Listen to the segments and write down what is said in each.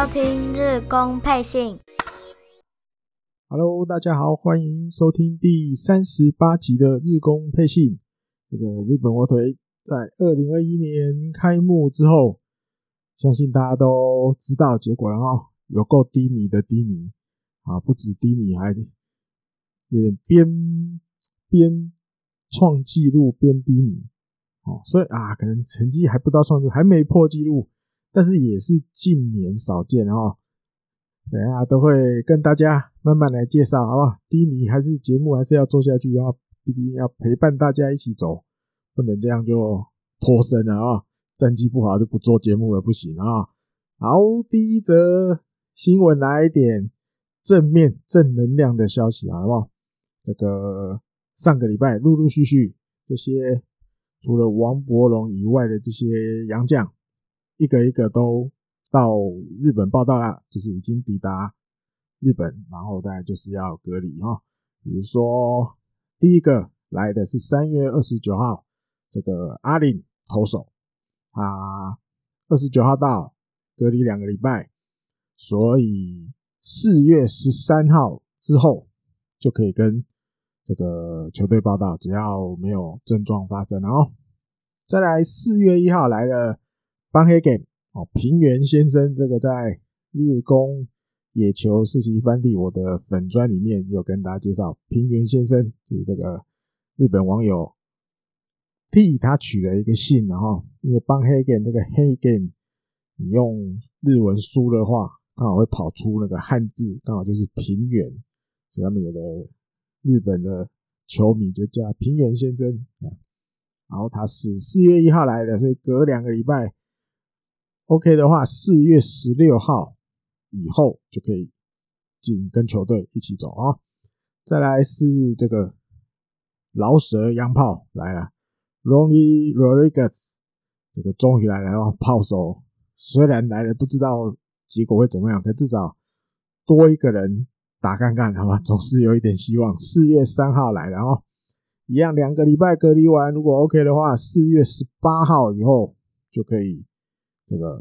收听日工配信。Hello，大家好，欢迎收听第三十八集的日工配信。这个日本火腿在二零二一年开幕之后，相信大家都知道结果了哦，有够低迷的低迷啊，不止低迷，还有点边边创纪录边低迷。哦，所以啊，可能成绩还不到创纪录，还没破纪录，但是也是近年少见哦。等下都会跟大家慢慢来介绍，好不好？低迷还是节目还是要做下去，要一定要陪伴大家一起走，不能这样就脱身了啊！战绩不好就不做节目了，不行啊！好，第一则新闻来一点正面正能量的消息，好不好？这个上个礼拜陆陆续续这些。除了王柏融以外的这些洋将，一个一个都到日本报道啦，就是已经抵达日本，然后再就是要隔离哈。比如说，第一个来的是三月二十九号，这个阿林投手，他二十九号到隔离两个礼拜，所以四月十三号之后就可以跟。这个球队报道，只要没有症状发生，然后再来四月一号来了邦黑根哦，平原先生，这个在日工野球四十一番地我的粉专里面有跟大家介绍，平原先生就是这个日本网友替他取了一个姓，然后因为邦黑根这个黑根，你用日文输的话，刚好会跑出那个汉字，刚好就是平原，所以他们有的。日本的球迷就叫平原先生，然后他是四月一号来的，所以隔两个礼拜，OK 的话，四月十六号以后就可以进跟球队一起走啊。再来是这个老蛇洋炮来了，Ronnie Rodriguez，这个终于来了哦，炮手虽然来了不知道结果会怎么样，可至少多一个人。打看看，好吧，总是有一点希望。四月三号来了哦，一样两个礼拜隔离完，如果 OK 的话，四月十八号以后就可以这个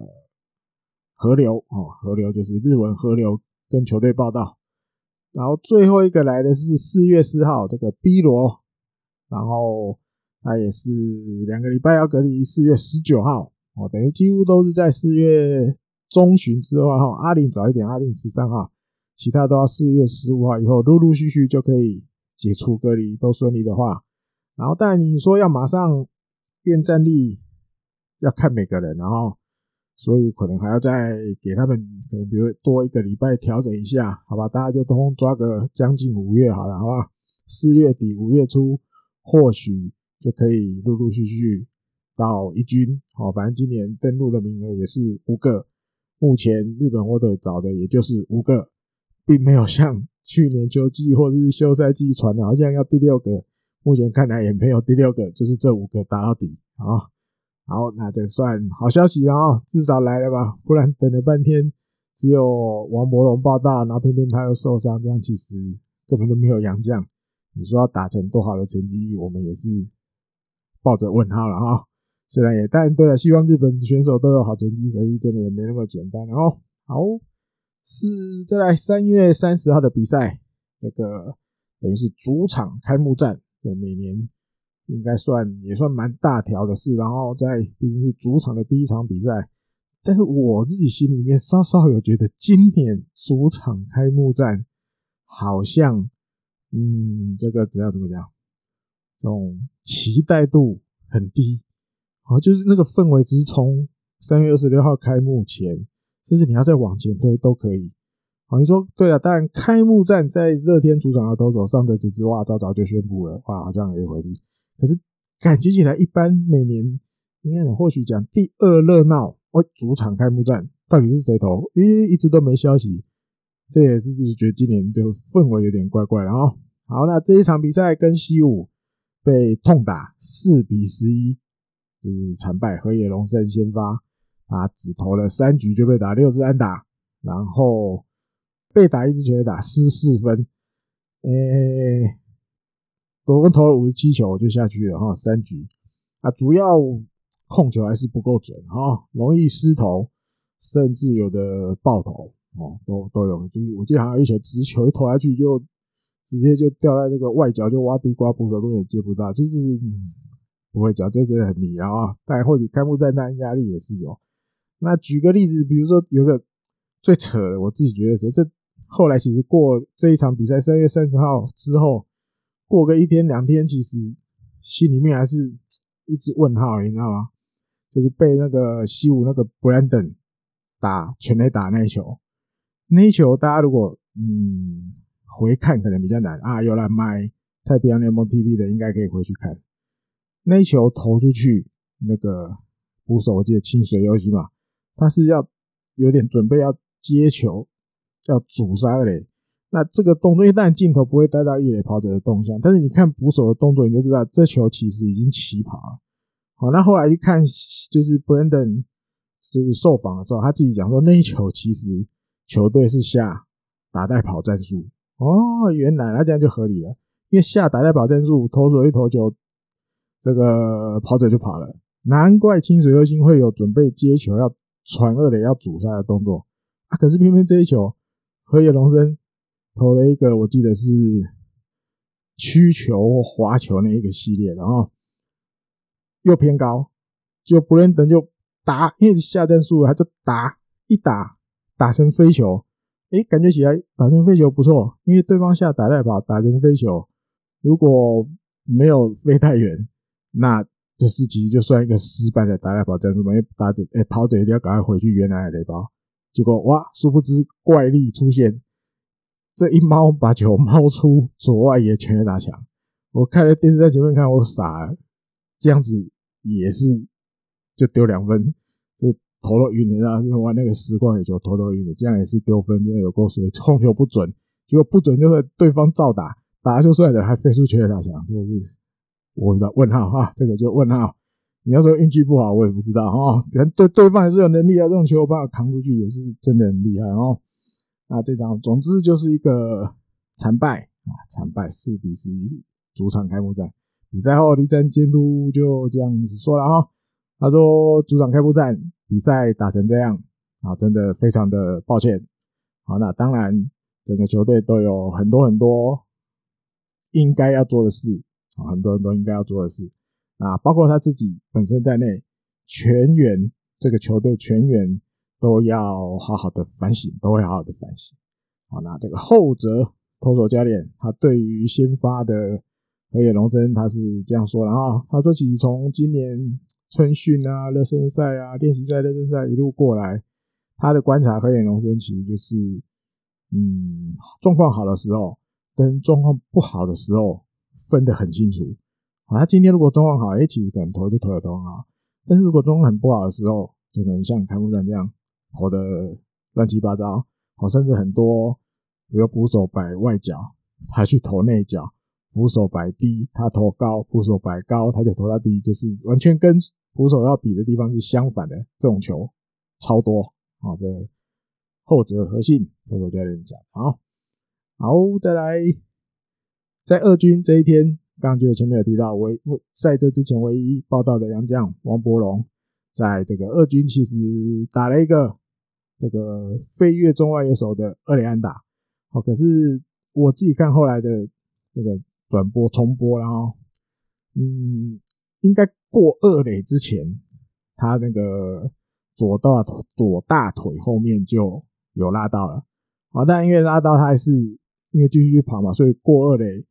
河流哦，河流就是日文河流，跟球队报道。然后最后一个来的是四月四号，这个 B 罗，然后他也是两个礼拜要隔离，四月十九号哦，等于几乎都是在四月中旬之后哈。阿林早一点，阿林十三号。其他都要四月十五号以后，陆陆续续就可以解除隔离，都顺利的话。然后，但你说要马上变战力，要看每个人，然后，所以可能还要再给他们，可能比如多一个礼拜调整一下，好吧？大家就通抓个将近五月好了，好吧？四月底五月初，或许就可以陆陆续续到一军。好，反正今年登录的名额也是五个，目前日本火腿找的也就是五个。并没有像去年秋季或者是休赛季传的，好像要第六个。目前看来也没有第六个，就是这五个打到底。好，好那这算好消息了啊，至少来了吧？不然等了半天，只有王柏融报到，然后偏偏他又受伤，这样其实根本都没有洋将。你说要打成多好的成绩，我们也是抱着问号了啊。虽然也，但对了，希望日本选手都有好成绩，可是真的也没那么简单哦。好。是再来三月三十号的比赛，这个等于是主场开幕战，就每年应该算也算蛮大条的事。然后在毕竟是主场的第一场比赛，但是我自己心里面稍稍有觉得，今年主场开幕战好像，嗯，这个只要怎么讲，这种期待度很低，好，就是那个氛围只是从三月二十六号开幕前。甚至你要再往前推都可以。好，你说对了，当然开幕战在乐天主场的投手上德直之哇，早早就宣布了，哇，好像有一回事。可是感觉起来，一般每年应该或许讲第二热闹，哦，主场开幕战到底是谁投？咦，一直都没消息，这也是就是觉得今年这个氛围有点怪怪的哦。好，那这一场比赛跟西武被痛打四比十一，就是惨败，河野龙胜先发。他只投了三局就被打六支安打，然后被打一支全垒打失四分，诶、欸，总共投了五十七球就下去了哈，三局啊，主要控球还是不够准哈，容易失投，甚至有的爆头哦，都都有。就是我记得好像有一球直球一投下去就直接就掉在那个外角，就挖地瓜，捕手根本接不到，就是、嗯、不会讲，这真的很迷啊。但或许开幕战那压力也是有。那举个例子，比如说有个最扯的，我自己觉得是这后来其实过这一场比赛，三月三十号之后，过个一天两天，其实心里面还是一直问号，你知道吗？就是被那个西武那个 Brandon 打全垒打那一球，那一球大家如果嗯回看可能比较难。啊，有来买太平洋联盟 TV 的应该可以回去看，那一球投出去，那个捕手我记得清水优希嘛，他是要有点准备要接球，要阻杀二垒，那这个动作一旦镜头不会带到一垒跑者的动向，但是你看捕手的动作，你就知道这球其实已经起跑了。好，那后来一看，就是 Brandon 就是受访的时候，他自己讲说，那一球其实球队是下打带跑战术。哦，原来那这样就合理了，因为下打带跑战术，投手一投球，这个跑者就跑了。难怪清水优心会有准备接球要传二垒要阻塞的动作啊！可是偏偏这一球，河野龙生投了一个，我记得是曲球或滑球那一个系列，然后。又偏高，就布伦登就打，因为下战术，他就打一打，打成飞球，诶，感觉起来打成飞球不错，因为对方下打带跑，打成飞球，如果没有飞太远，那这是其实就算一个失败的打带跑战术嘛，因为打者诶跑者一定要赶快回去原来的雷包，结果哇，殊不知怪力出现，这一猫把球猫出左外野全垒打墙，我看在电视在前面看我傻了。这样子也是就丢两分，这投都晕了啊！就玩那个时光野球投都晕了，这样也是丢分，真的有够水，控球不准，结果不准就是对方照打，打就算了，还飞出全垒打墙，这个是我不知道问号啊，这个就问号。你要说运气不好，我也不知道哦，可能对对方还是有能力啊，这种球有办法扛出去也是真的很厉害哦。那这场总之就是一个惨败啊，惨败四比十一，主场开幕战。比赛后，立正监督就这样子说了哈，他说：“主场开幕战比赛打成这样啊，真的非常的抱歉。好，那当然，整个球队都有很多很多应该要做的事啊，很多很多应该要做的事啊，包括他自己本身在内，全员这个球队全员都要好好的反省，都会好好的反省。好，那这个后者投手教练他对于先发的。河野龙生他是这样说的啊，他说其实从今年春训啊、热身赛啊、练习赛、热身赛一路过来，他的观察河野龙生其实就是，嗯，状况好的时候跟状况不好的时候分得很清楚。啊，他今天如果状况好，哎，其实可能投就投得很好，但是如果状况很不好的时候，就可能像开幕战这样投得乱七八糟，好，甚至很多比如捕手摆外角，他去投内角。捕手摆低，他投高；捕手摆高，他就投到低，就是完全跟捕手要比的地方是相反的。这种球超多啊！这后者核心投手教练讲。好，好，再来，在二军这一天，刚刚就前面有提到，唯在这之前唯一报道的杨将王柏融，在这个二军其实打了一个这个飞跃中外野手的二垒安打。好，可是我自己看后来的这个。转播重播，然后，嗯，应该过二垒之前，他那个左大左大腿后面就有拉到了，好，但因为拉到他还是因为继续跑嘛，所以过二垒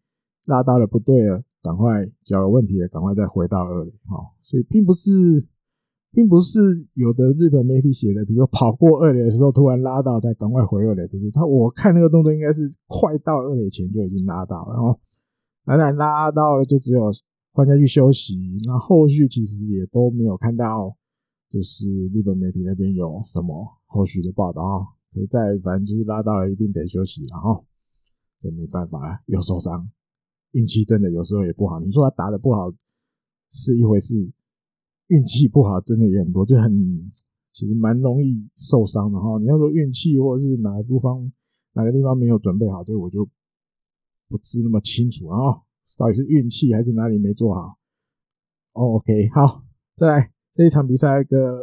拉到了不对了，赶快脚有问题了，赶快再回到二垒，好，所以并不是，并不是有的日本媒体写的，比如跑过二垒的时候突然拉到再赶快回二垒，不是他，我看那个动作应该是快到二垒前就已经拉到了，然后。当然拉到了，就只有换下去休息。那后续其实也都没有看到，就是日本媒体那边有什么后续的报道啊。所以在反正就是拉到了，一定得休息，然后这没办法了，又受伤，运气真的有时候也不好。你说他打得不好是一回事，运气不好真的也很多，就很其实蛮容易受伤的哈。你要说运气或者是哪个地方哪个地方没有准备好，这个我就。不是那么清楚啊，到底是运气还是哪里没做好？，OK，好，再来这一场比赛，一个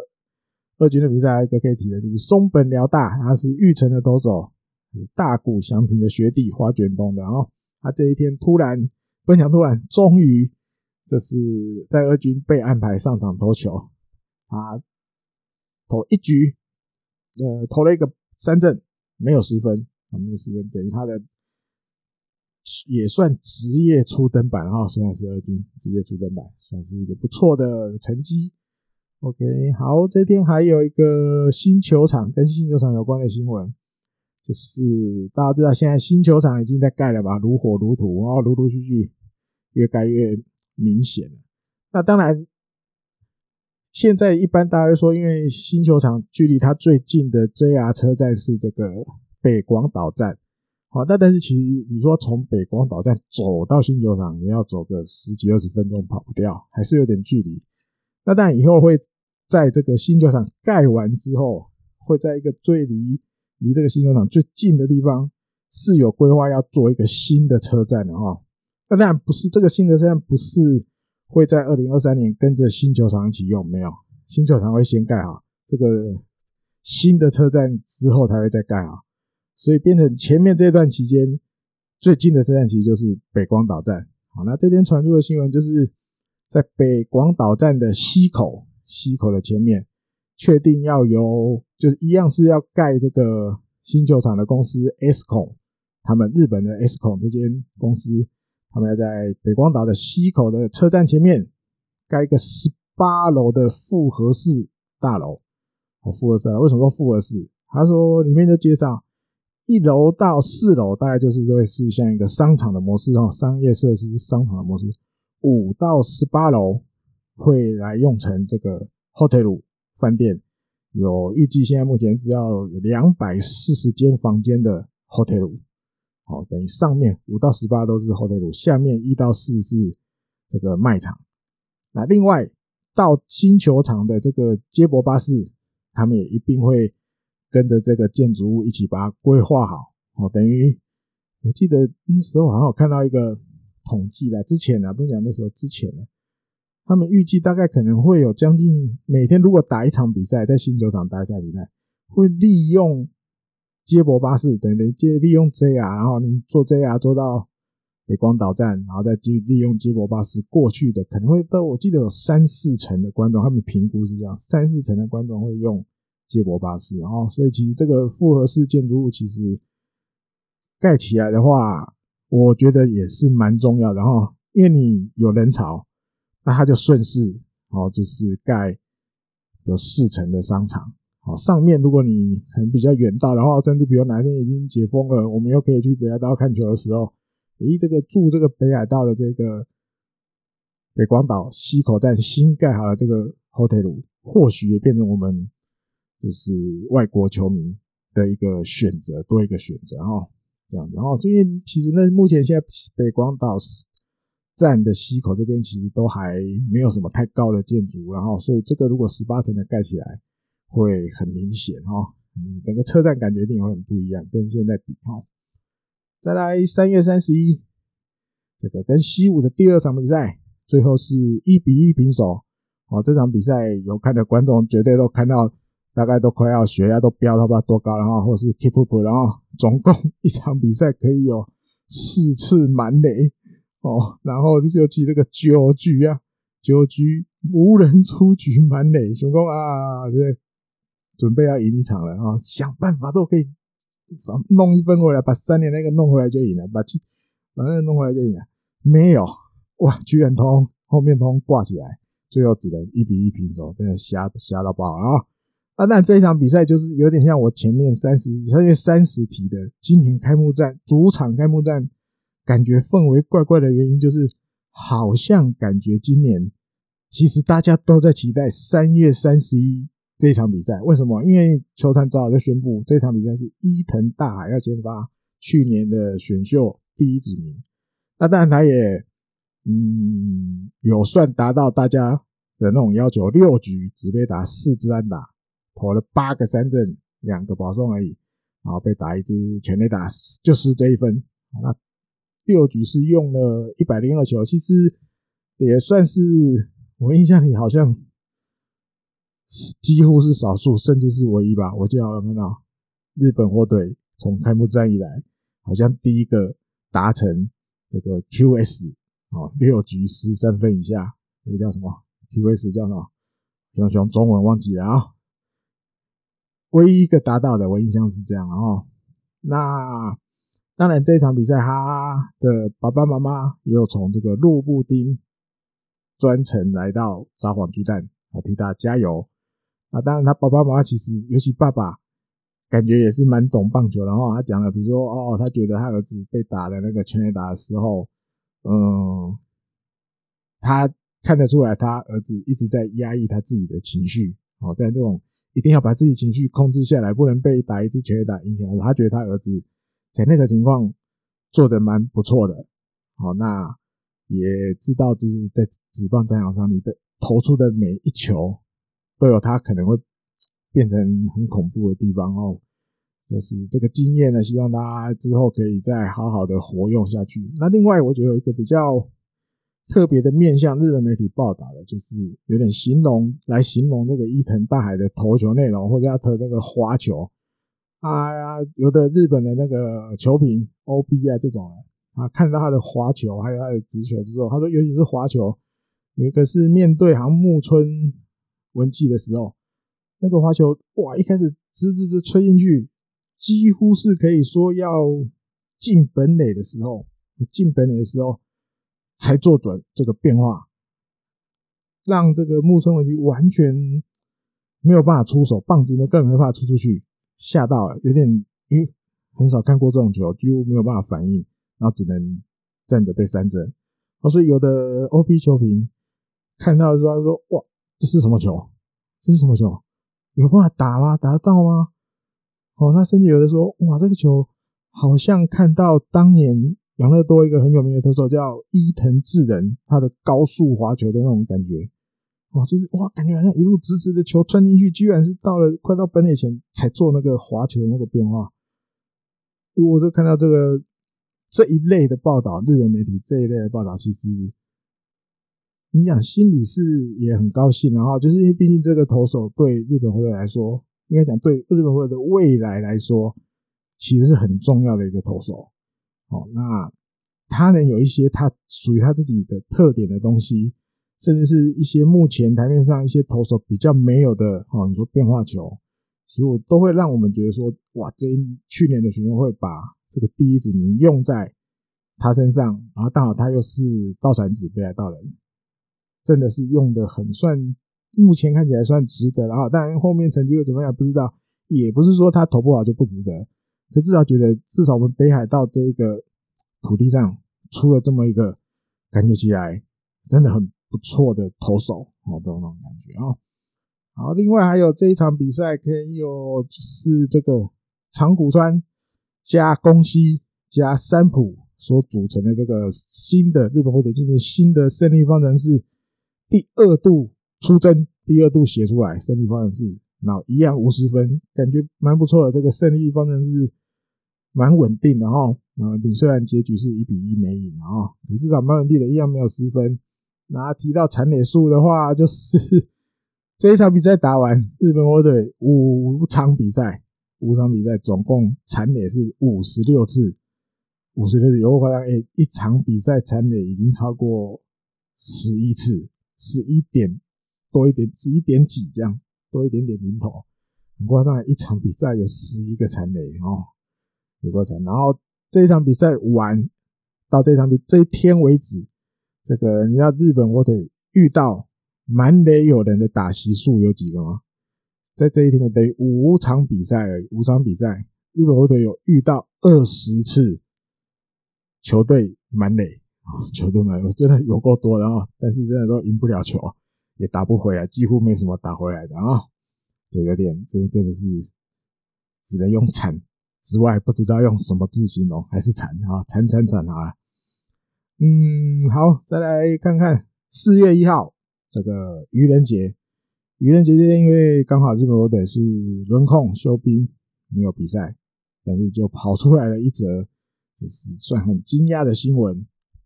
二军的比赛还有一个可以提的就是松本辽大，他是玉成的投手，大谷翔平的学弟，花卷东的哦。他这一天突然分享突然，终于这是在二军被安排上场投球，他投一局，呃，投了一个三振，没有十分，啊，没有十分，等于他的也算职业初登板哈，虽然是二军职业初登板，算是一个不错的成绩。OK，好，这天还有一个新球场跟新球场有关的新闻，就是大家知道现在新球场已经在盖了吧，如火如荼，然后陆陆续续越盖越明显了。那当然，现在一般大家说，因为新球场距离它最近的 JR 车站是这个北广岛站，好，但但是其实你说从北广岛站走到新球场也要走个十几二十分钟，跑不掉，还是有点距离。那当然以后会。在这个新球场盖完之后，会在一个最离离这个新球场最近的地方，是有规划要做一个新的车站的哈。那当然不是这个新的车站，不是会在二零二三年跟着新球场一起用，没有，新球场会先盖好，这个新的车站之后才会再盖好，所以变成前面这段期间最近的车站其实就是北广岛站。好，那这天传出的新闻就是在北广岛站的西口。西口的前面，确定要由就是一样是要盖这个新球场的公司 ESCON，他们日本的 ESCON 这间公司，他们要在北光岛的西口的车站前面盖一个十八楼的复合式大楼。哦，复合式啊，为什么说复合式？他说里面就介绍一楼到四楼大概就是会是像一个商场的模式哦，商业设施商场的模式，五到十八楼。会来用成这个 hotel 饭店，有预计现在目前只要有两百四十间房间的 hotel，好，等于上面五到十八都是 hotel，下面一到四是这个卖场。那另外到新球场的这个接驳巴士，他们也一定会跟着这个建筑物一起把它规划好，好，等于我记得那时候好像有看到一个统计来之前呢，不是讲那时候之前呢。他们预计大概可能会有将近每天，如果打一场比赛，在新球场打一场比赛，会利用接驳巴士，等于接利用 JR，然后你坐 JR 坐到北广岛站，然后再去利用接驳巴士过去的，可能会到我记得有三四成的观众，他们评估是这样，三四成的观众会用接驳巴士，然后所以其实这个复合式建筑物其实盖起来的话，我觉得也是蛮重要的哈，因为你有人潮。那他就顺势，哦，就是盖有四层的商场，好，上面如果你可能比较远大的话，甚至比如哪天已经解封了，我们又可以去北海道看球的时候，诶，这个住这个北海道的这个北广岛西口站新盖好了这个 hotel，或许也变成我们就是外国球迷的一个选择，多一个选择哈，这样子，然后因为其实那目前现在北广岛。站的西口这边其实都还没有什么太高的建筑，然后所以这个如果十八层的盖起来会很明显哈，整个车站感觉一定会很不一样，跟现在比哈。再来三月三十一，这个跟西武的第二场比赛，最后是一比一平手。哦，这场比赛有看的观众绝对都看到，大概都快要血压都飙到不知道多高，了哈或是 keep up，然后总共一场比赛可以有四次满垒。哦，然后就提这个九局啊，九局无人出局满垒，熊工啊，这准备要赢一场了啊，想办法都可以弄一分回来，把三连那个弄回来就赢了，把七把那个弄回来就赢了，没有哇，居然通后面通挂起来，最后只能一比一平手，真的瞎瞎到爆了啊！啊，那这一场比赛就是有点像我前面三十三月三十题的今年开幕战主场开幕战。感觉氛围怪怪的原因就是，好像感觉今年其实大家都在期待三月三十一这一场比赛。为什么？因为球团早早就宣布这场比赛是伊藤大海要先发，去年的选秀第一指名。那当然他也嗯有算达到大家的那种要求，六局只被打四支安打，投了八个三振，两个保送而已，然后被打一支全垒打，就是这一分。那六局是用了一百零二球，其实也算是我印象里好像几乎是少数，甚至是唯一吧。我记得我看到日本火腿从开幕战以来，好像第一个达成这个 QS 哦，六局十三分以下，这个叫什么 QS 叫什么？熊熊中文忘记了啊。唯一一个达到的，我印象是这样哦。那当然，这场比赛他的爸爸妈妈也有从这个路布丁专程来到札幌巨蛋，我替他加油。啊，当然，他爸爸妈妈其实，尤其爸爸，感觉也是蛮懂棒球。然后他讲了，比如说，哦，他觉得他儿子被打的那个全垒打的时候，嗯，他看得出来，他儿子一直在压抑他自己的情绪。哦，在这种一定要把自己情绪控制下来，不能被打一支全垒打影响。他觉得他儿子在那个情况做的蛮不错的。好，那也知道就是在职棒战场上，你的投出的每一球。都有他可能会变成很恐怖的地方哦，就是这个经验呢，希望大家之后可以再好好的活用下去。那另外，我觉得有一个比较特别的面向，日本媒体报道的，就是有点形容来形容那个伊藤大海的投球内容，或者他投那个滑球啊，有的日本的那个球评 OB 啊这种啊，看到他的滑球还有他的直球之后，他说，尤其是滑球，有一个是面对好像木村。文气的时候，那个滑球哇，一开始直直直吹进去，几乎是可以说要进本垒的时候，进本垒的时候才做准这个变化，让这个木村文纪完全没有办法出手，棒子呢根本没办法出出去，吓到了，有点因为很少看过这种球，几乎没有办法反应，然后只能站着被三振。所以有的 OP 球评看到的时候他说哇。这是什么球？这是什么球？有办法打吗？打得到吗？哦，那甚至有的说，哇，这个球好像看到当年养乐多一个很有名的投手叫伊藤智人，他的高速滑球的那种感觉，哇，就是哇，感觉好像一路直直的球穿进去，居然是到了快到本垒前才做那个滑球的那个变化。我就看到这个这一类的报道，日本媒体这一类的报道，其实。你讲心里是也很高兴，然后就是因为毕竟这个投手对日本火腿来说，应该讲对日本火腿的未来来说，其实是很重要的一个投手。哦，那他能有一些他属于他自己的特点的东西，甚至是一些目前台面上一些投手比较没有的哦，你说变化球，其实我都会让我们觉得说，哇，这去年的选秀会把这个第一指名用在他身上，然后刚好他又是道产子北海道人。真的是用的很算，目前看起来算值得了啊！当然后面成绩又怎么样不知道，也不是说他投不好就不值得，可至少觉得至少我们北海道这一个土地上出了这么一个感觉起来真的很不错的投手，哦，这种感觉啊。好，另外还有这一场比赛可以有是这个长谷川加宫西加三浦所组成的这个新的日本火腿今年新的胜利方程式。第二度出征，第二度写出来胜利方程式，然后一样五十分，感觉蛮不错的。这个胜利方程式蛮稳定的哈，啊，你虽然结局是一比一没赢啊，你至少蛮稳定的，一样没有失分。那提到残垒数的话，就是 这一场比赛打完，日本火腿五场比赛，五场比赛总共残垒是五十六次，五十六次，有好像诶，一场比赛残垒已经超过十一次。十一点多一点，十一点几这样，多一点点零头，很夸张。一场比赛有十一个残垒哦，有多惨。然后这一场比赛完到这场比这一天为止，这个你知道日本火腿遇到满垒有人的打席数有几个吗？在这一天等于五场比赛而已，五场比赛日本火腿有遇到二十次球队满垒。球队们，我真的有够多的啊！但是真的都赢不了球，也打不回来，几乎没什么打回来的啊！就有点，真真的是只能用惨之外，不知道用什么字形容，还是惨啊！惨惨惨啊！嗯，好，再来看看四月一号这个愚人节，愚人节这天，因为刚好日本火腿是轮空休兵，没有比赛，但是就跑出来了一则，就是算很惊讶的新闻。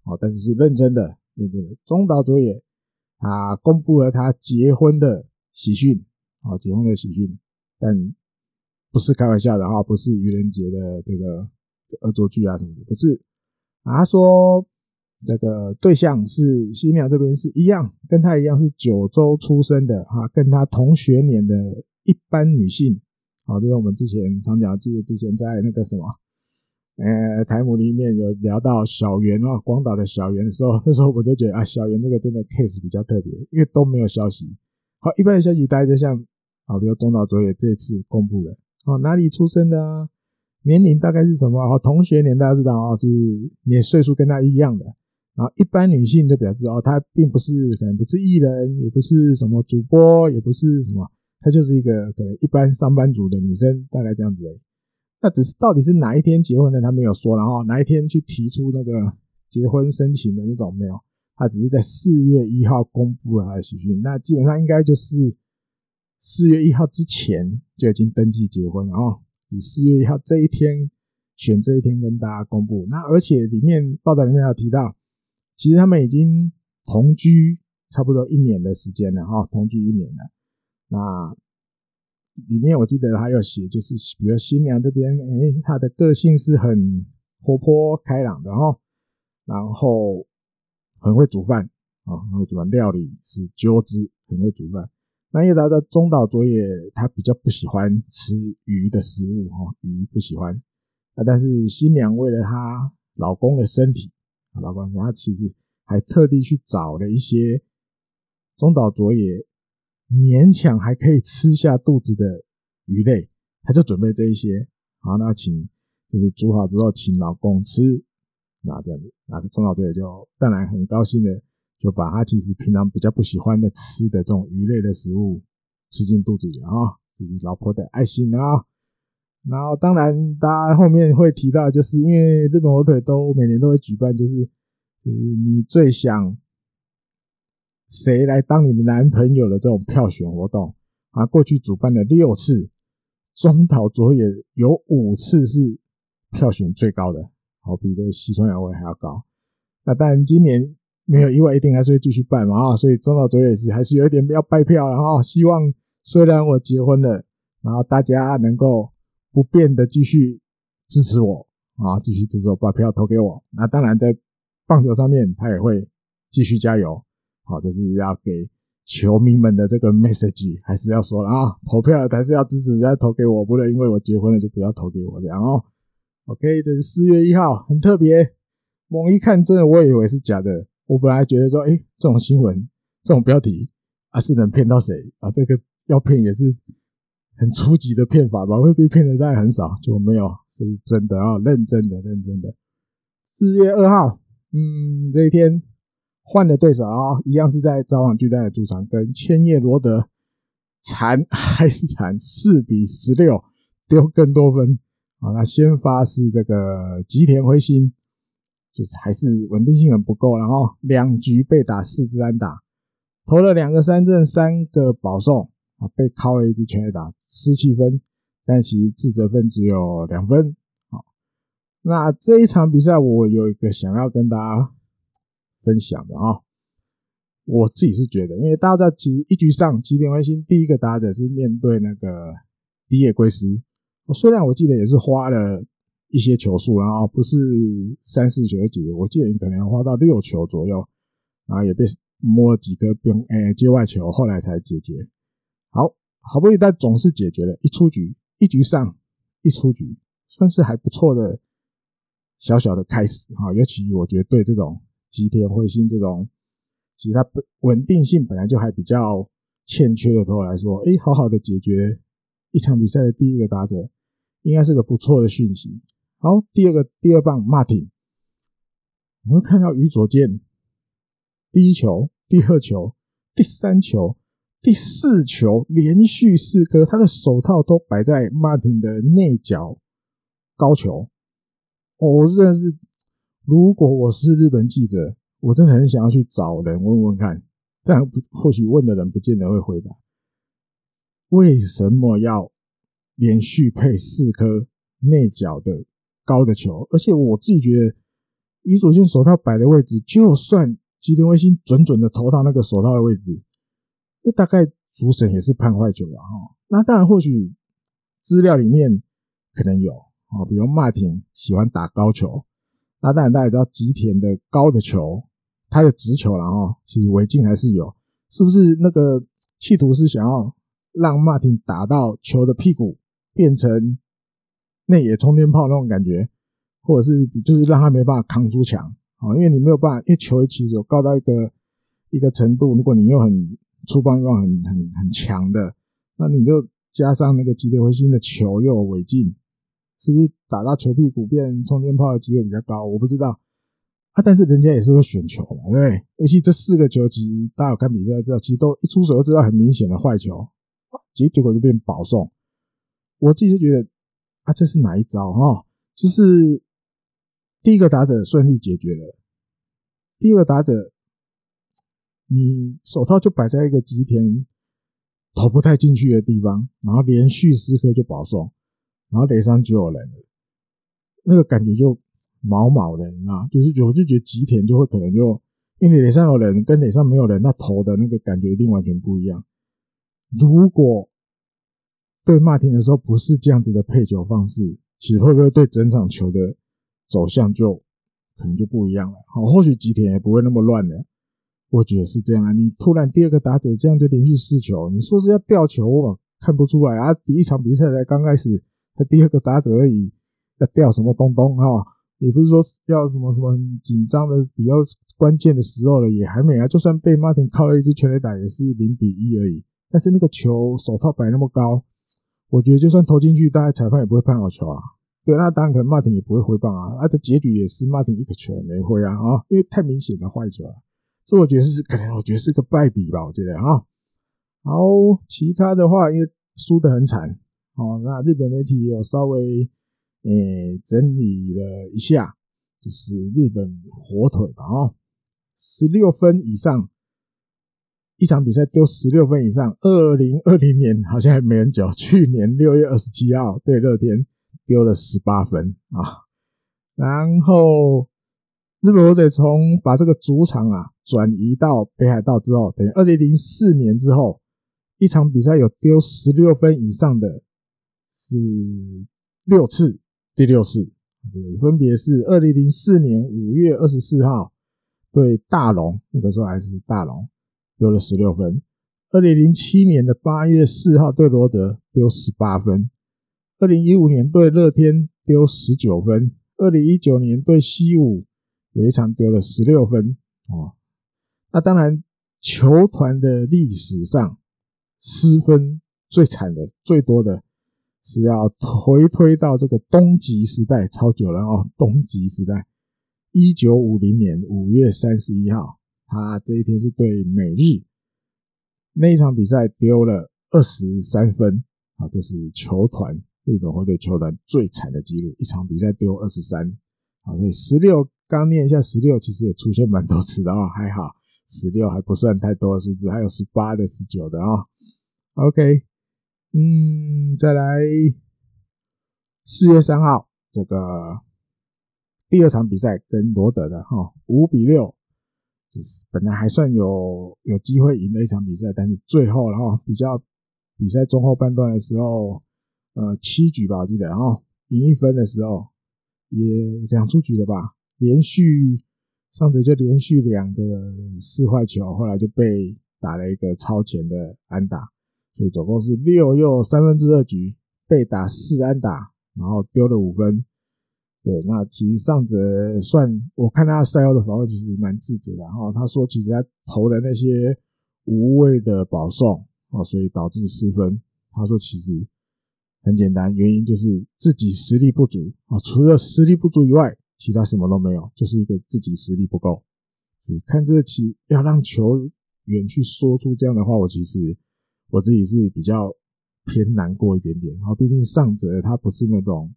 哦，但是是认真的，认真的。中岛卓也他公布了他结婚的喜讯，啊结婚的喜讯，但不是开玩笑的哈，不是愚人节的这个恶作剧啊什么的，不是啊。他说这个对象是新娘这边是一样，跟他一样是九州出生的哈，跟他同学年的一般女性。好，这是我们之前常讲，记得之前在那个什么。呃，台母里面有聊到小圆啊，广岛的小圆的时候，那时候我就觉得啊，小圆这个真的 case 比较特别，因为都没有消息。好，一般的消息大家就像啊，比如中岛卓也这次公布的，哦，哪里出生的啊，年龄大概是什么？哦，同学年大家知道啊，就是年岁数跟他一样的。然后一般女性就表示哦，她并不是可能不是艺人，也不是什么主播，也不是什么，她就是一个可能一般上班族的女生，大概这样子而已。那只是到底是哪一天结婚的，他没有说，然后哪一天去提出那个结婚申请的那种没有，他只是在四月一号公布了他的喜讯，那基本上应该就是四月一号之前就已经登记结婚了哦，以四月一号这一天选这一天跟大家公布，那而且里面报道里面有提到，其实他们已经同居差不多一年的时间了哈，同居一年了，那。里面我记得还有写，就是比如新娘这边，哎，她的个性是很活泼开朗的哈，然后很会煮饭啊，很会煮饭，料理是揪之，很会煮饭。那因为大家知道中岛卓也他比较不喜欢吃鱼的食物哈，鱼不喜欢。啊，但是新娘为了她老公的身体，老公她其实还特地去找了一些中岛卓也。勉强还可以吃下肚子的鱼类，他就准备这一些。好，那请就是煮好之后请老公吃，那这样子，那个中岛卓也就当然很高兴的，就把他其实平常比较不喜欢的吃的这种鱼类的食物吃进肚子里啊，这是老婆的爱心啊。然后当然大家后面会提到，就是因为日本火腿都每年都会举办，就是就是你最想。谁来当你的男朋友的这种票选活动啊？过去主办了六次，中岛卓也有五次是票选最高的，好比这个西村洋未还要高。那当然今年没有意外，一定还是会继续办嘛啊！所以中岛卓也是还是有一点要拜票，然后希望虽然我结婚了，然后大家能够不变的继续支持我啊，继续支持我，把票投给我。那当然在棒球上面，他也会继续加油。好，这是要给球迷们的这个 message，还是要说了啊，投票还是要支持，要投给我，不能因为我结婚了就不要投给我这样哦。OK，这是四月一号，很特别。猛一看，真的我以为是假的。我本来觉得说，哎，这种新闻，这种标题啊，是能骗到谁啊？这个要骗也是很初级的骗法吧？会被骗的大概很少，就没有，这是真的啊，认真的，认真的。四月二号，嗯，这一天。换了对手啊，一样是在札幌巨蛋的主场跟千叶罗德残还是残，四比十六丢更多分啊。那先发是这个吉田辉星，就是还是稳定性很不够，然后两局被打四支安打，投了两个三振，三个保送啊，被敲了一支全垒打，失七分，但其实自责分只有两分。好，那这一场比赛我有一个想要跟大家。分享的啊，我自己是觉得，因为大家在其实一局上，吉田辉星第一个打者是面对那个荻野圭司。我虽然我记得也是花了一些球数，然后不是三四球解决，我记得你可能要花到六球左右，然后也被摸了几颗边诶界外球，后来才解决。好，好不容易但总是解决了，一出局，一局上，一出局，算是还不错的小小的开始哈。尤其我觉得对这种。吉田辉星这种，其实它稳定性本来就还比较欠缺的时候来说，诶，好好的解决一场比赛的第一个打者，应该是个不错的讯息。好，第二个第二棒马丁，我们看到于佐健第一球、第二球、第三球、第四球连续四颗，他的手套都摆在马丁的内角高球，哦，真的是。如果我是日本记者，我真的很想要去找人问问看，但或许问的人不见得会回答，为什么要连续配四颗内角的高的球？而且我自己觉得，宇佐见手套摆的位置，就算吉田辉星准准的投到那个手套的位置，那大概主审也是判坏球了？哈，那当然或许资料里面可能有啊，比如马挺喜欢打高球，那当然大家也知道吉田的高的球，他的直球了哈，其实违禁还是有，是不是那个企图是想要让马丁打到球的屁股变成内野冲天炮那种感觉，或者是就是让他没办法扛出墙啊？因为你没有办法，因为球其实有高到一个一个程度，如果你又很出棒又很很很强的，那你就加上那个吉田辉星的球又有违禁，是不是打到球屁股变冲天炮的机会比较高？我不知道啊，但是人家也是会选球嘛，对不对？尤其这四个球，其实大家有看比赛知道，其实都一出手就知道很明显的坏球，结结果就变保送。我自己就觉得啊，这是哪一招哈？就是第一个打者顺利解决了，第二个打者。你手套就摆在一个吉田投不太进去的地方，然后连续四颗就保送，然后脸上就有人了，那个感觉就毛毛的，你知道，就是我就觉得吉田就会可能就因为脸上有人跟脸上没有人，那投的那个感觉一定完全不一样。如果对马丁的时候不是这样子的配球方式，其实会不会对整场球的走向就可能就不一样了？好，或许吉田也不会那么乱了。我觉得是这样啊，你突然第二个打者这样就连续四球，你说是要吊球，我看不出来啊。第一场比赛才刚开始，第二个打者而已，要吊什么东东哈？也不是说要什么什么紧张的比较关键的时候了，也还没啊。就算被马丁靠了一支全垒打，也是零比一而已。但是那个球手套摆那么高，我觉得就算投进去，大概裁判也不会判好球啊。对，那当然可能马丁也不会挥棒啊。啊，这结局也是马丁一个球也没挥啊啊，因为太明显的坏球了。这我觉得是可能，我觉得是个败笔吧，我觉得啊。好其他的话，因为输得很惨哦，那日本媒体有稍微诶、整理了一下，就是日本火腿吧啊，十六分以上，一场比赛丢十六分以上。二零二零年好像还没很久，去年六月二十七号对乐天丢了十八分啊，然后。日本火腿从把这个主场啊转移到北海道之后，等于二零零四年之后，一场比赛有丢十六分以上的是六次，第六次，分别是二零零四年五月二十四号对大龙，那个时候还是大龙丢了十六分；二零零七年的八月四号对罗德丢十八分；二零一五年对乐天丢十九分；二零一九年对西武。有一场丢了十六分哦，那当然，球团的历史上失分最惨的、最多的是要回推到这个东极时代，超久了哦。东极时代，一九五零年五月三十一号，他这一天是对美日那一场比赛丢了二十三分啊，这是球团日本火腿球团最惨的记录，一场比赛丢二十三啊，所以十六。刚念一下十六，其实也出现蛮多次的哦，还好十六还不算太多的数字，还有十八的、十九的啊、哦。OK，嗯，再来四月三号这个第二场比赛跟罗德的哈，五比六，就是本来还算有有机会赢的一场比赛，但是最后然后比较比赛中后半段的时候，呃，七局吧，我记得，哈赢一分的时候也两出局了吧。连续上者就连续两个四坏球，后来就被打了一个超前的安打，所以总共是六又三分之二局被打四安打，然后丢了五分。对，那其实上者算我看他赛后的访问，其实蛮自责的。然后他说，其实他投了那些无谓的保送啊，所以导致失分。他说，其实很简单，原因就是自己实力不足啊，除了实力不足以外。其他什么都没有，就是一个自己实力不够。你看这期要让球员去说出这样的话，我其实我自己是比较偏难过一点点。然后毕竟上泽他不是那种，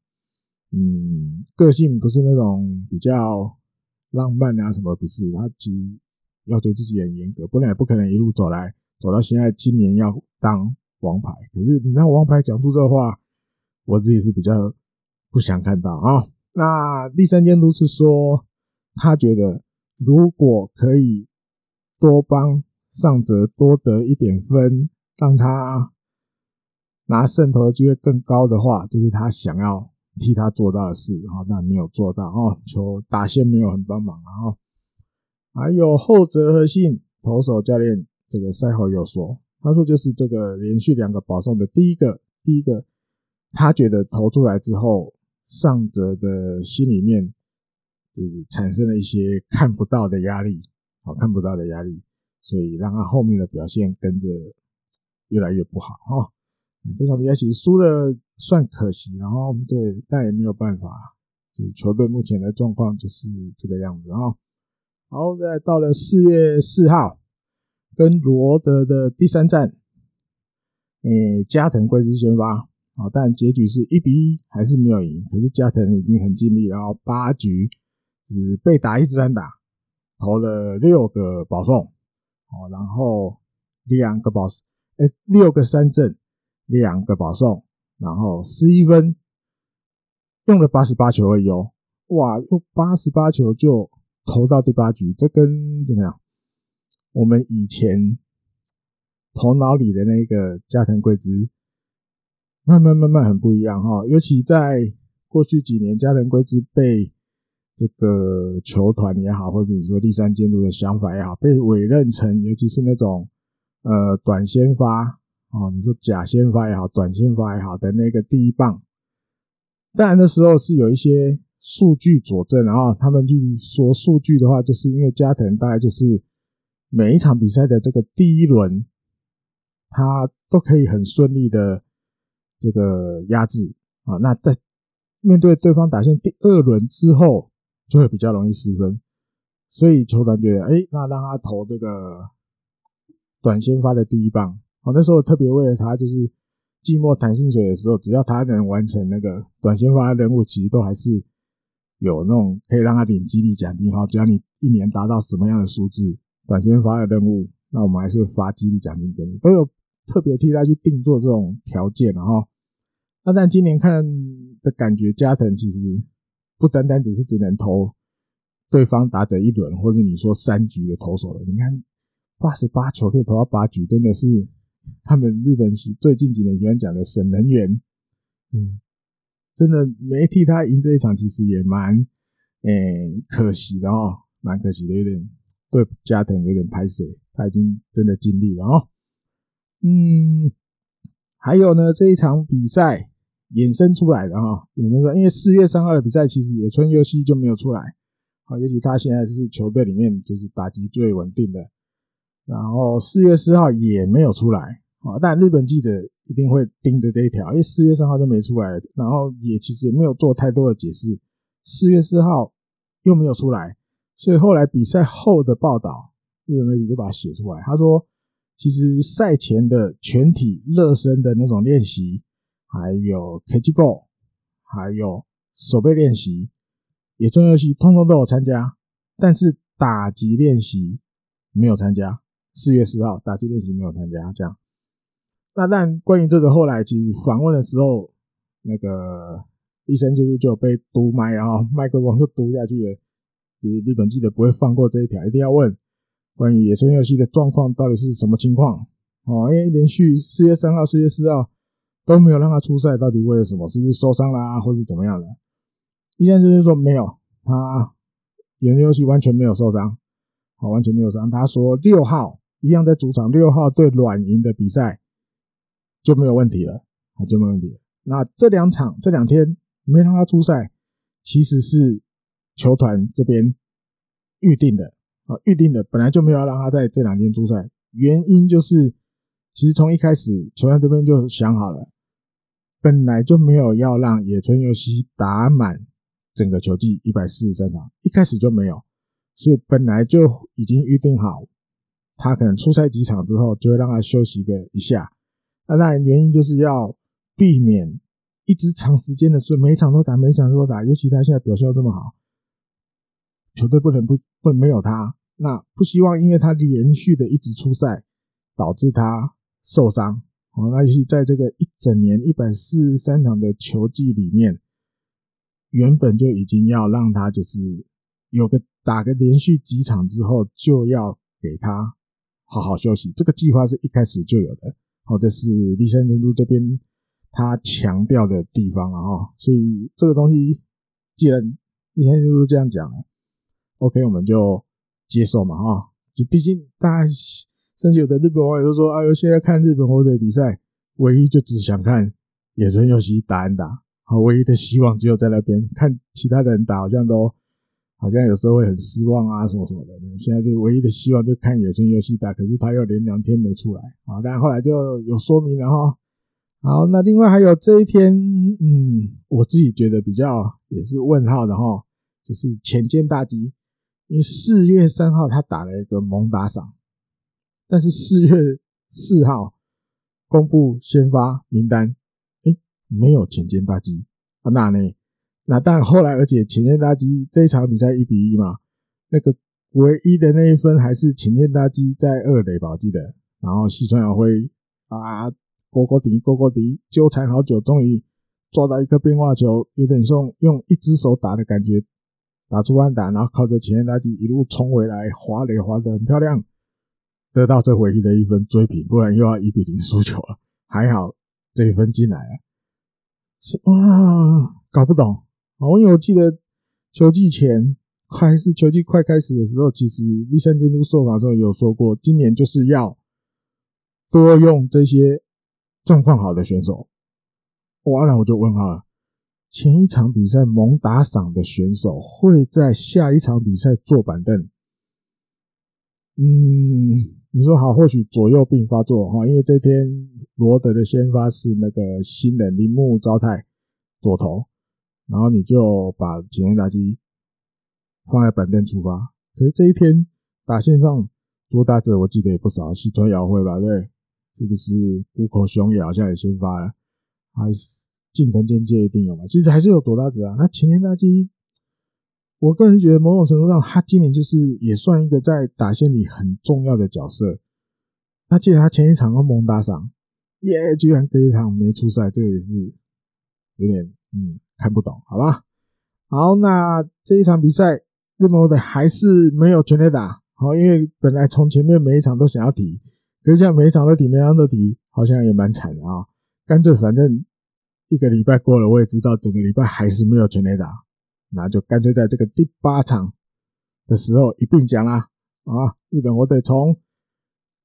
嗯，个性不是那种比较浪漫啊什么，不是。他其实要求自己很严格，不然也不可能一路走来走到现在，今年要当王牌。可是你让王牌讲出这话，我自己是比较不想看到啊。那第三监督是说，他觉得如果可以多帮上泽多得一点分，让他拿胜投的机会更高的话，这是他想要替他做到的事，然后但没有做到哦，球打线没有很帮忙，然后还有后泽和信投手教练这个赛后有说，他说就是这个连续两个保送的第一个，第一个他觉得投出来之后，上泽的心里面就是产生了一些看不到的压力，好看不到的压力，所以让他后面的表现跟着越来越不好哈。这场比赛其实输了算可惜，然后对，但也没有办法，就是球队目前的状况就是这个样子哈。好再到了四月四号，跟罗德的第三战，诶，加藤贵司先发。好，但结局是一比一，还是没有赢。可是加藤已经很尽力，然后八局只被打一支安打，投了六个保送，好，然后两个保，哎，六个三振，两个保送，然后十一分，用了八十八球而已哦，哇，用八十八球就投到第八局，这跟怎么样？我们以前头脑里的那个加藤贵之。慢慢慢慢很不一样哈，尤其在过去几年，加藤贵之被这个球团也好，或者你说第三监督的想法也好，被委任成，尤其是那种呃短先发哦，你说假先发也好，短先发也好的那个第一棒，当然那时候是有一些数据佐证，然后他们去说数据的话，就是因为加藤大概就是每一场比赛的这个第一轮，他都可以很顺利的。这个压制啊，那在面对对方打线第二轮之后，就会比较容易失分，所以球团觉得，哎，那让他投这个短先发的第一棒。好，那时候特别为了他，就是季末谈薪水的时候，只要他能完成那个短先发的任务，其实都还是有那种可以让他领激励奖金。哈，只要你一年达到什么样的数字，短先发的任务，那我们还是会发激励奖金给你，都有特别替他去定做这种条件，然后。那但今年看的感觉，加藤其实不单单只是只能投对方打者一轮，或者你说三局的投手了。你看八十八球可以投到八局，真的是他们日本喜最近几年喜欢讲的省能源。嗯，真的没替他赢这一场，其实也蛮诶、可惜的哦，蛮可惜的，有点对加藤有点拍谢，他已经真的尽力了哦。嗯，还有呢，这一场比赛。衍生出来的哈，衍生出来，因为四月三号的比赛，其实野村佑希就没有出来，好，尤其他现在是球队里面就是打击最稳定的，然后四月四号也没有出来，啊，但日本记者一定会盯着这一条，因为四月三号就没出来，然后也其实也没有做太多的解释，四月四号又没有出来，所以后来比赛后的报道，日本媒体就把它写出来，他说，其实赛前的全体热身的那种练习。还有 catch ball，还有手背练习，野村佑希通通都有参加，但是打击练习没有参加。四月四号打击练习没有参加，这样。那但关于这个后来其实访问的时候，那个医生就是就被堵麦，然后麦克风就堵下去了。其实日本记者不会放过这一条，一定要问关于野村游戏的状况到底是什么情况哦，因为连续四月三号、四月四号。都没有让他出赛，到底为了什么？是不是受伤啦，或者怎么样的？医生就是说没有，他野村游戏完全没有受伤，好，完全没有伤。他说六号一样在主场，六号对软银的比赛就没有问题了啊，就没有问题了。那这两场这两天没让他出赛，其实是球团这边预定的啊，预定的本来就没有要让他在这两天出赛，原因就是其实从一开始球团这边就想好了。本来就没有要让野村佑希打满整个球季一百四十三场，一开始就没有，所以本来就已经预定好，他可能出赛几场之后就会让他休息个一下。那当然原因就是要避免一直长时间的说每场都打，每场都打，尤其他现在表现这么好，球队不能不不能没有他，那不希望因为他连续的一直出赛导致他受伤。哦，那就是在这个一整年一百四十三场的球季里面，原本就已经要让他就是有个打个连续几场之后，就要给他好好休息。这个计划是一开始就有的，好，这是立山监督这边他强调的地方了哈。所以这个东西，既然立山监督这样讲了，OK，我们就接受嘛哈。就毕竟大家甚至有的日本网友都说，哎呦，现在看日本火腿比赛，唯一就只想看野村佑希打安打，好，唯一的希望只有在那边看其他的人打，好像都。好像有时候会很失望啊，什么什么的。现在就唯一的希望就看野村游戏打，可是他又连两天没出来啊。但后来就有说明了哈。好，那另外还有这一天，嗯，我自己觉得比较也是问号的哈，就是浅间大吉，因为四月三号他打了一个猛打赏，但是四月四号公布先发名单，诶，没有浅间大吉啊，那呢？那但后来，而且浅间大基这一场比赛一比一嘛，那个唯一的那一分还是浅间大基在二垒吧，我记得。然后西川遥辉啊，勾勾敌勾勾敌，纠缠好久，终于抓到一颗变化球，有点像用一只手打的感觉，打出安打，然后靠着浅间大基一路冲回来，滑垒滑得很漂亮，得到这唯一的一分追平，不然又要一比零输球了。还好这一分进来了，哇，搞不懂。哦，因为我记得球季前还是球季快开始的时候，其实立山监督受访的时候有说过，今年就是要多用这些状况好的选手。哇，那我就问哈，前一场比赛猛打赏的选手会在下一场比赛坐板凳？嗯，你说好，或许左右并发作哈，因为这天罗德的先发是那个新人铃木昭太左投。然后你就把浅间大基放在板凳出发，可是这一天打线上左打者我记得也不少，西川遥辉吧，对，是不是？谷口雄也好像也先发了，还是近藤健介一定有嘛？其实还是有左打者啊。那浅间大基，我个人觉得某种程度上，他今年就是也算一个在打线里很重要的角色。那记得他前一场跟猛打赏，耶，居然隔一场没出赛，这个也是有点嗯。看不懂，好吧？好，那这一场比赛，日本队还是没有全垒打。好，因为本来从前面每一场都想要提，可是这样每一场都提，每一场都提，好像也蛮惨的啊。干脆反正一个礼拜过了，我也知道整个礼拜还是没有全垒打，那就干脆在这个第八场的时候一并讲啦。啊，日本我得从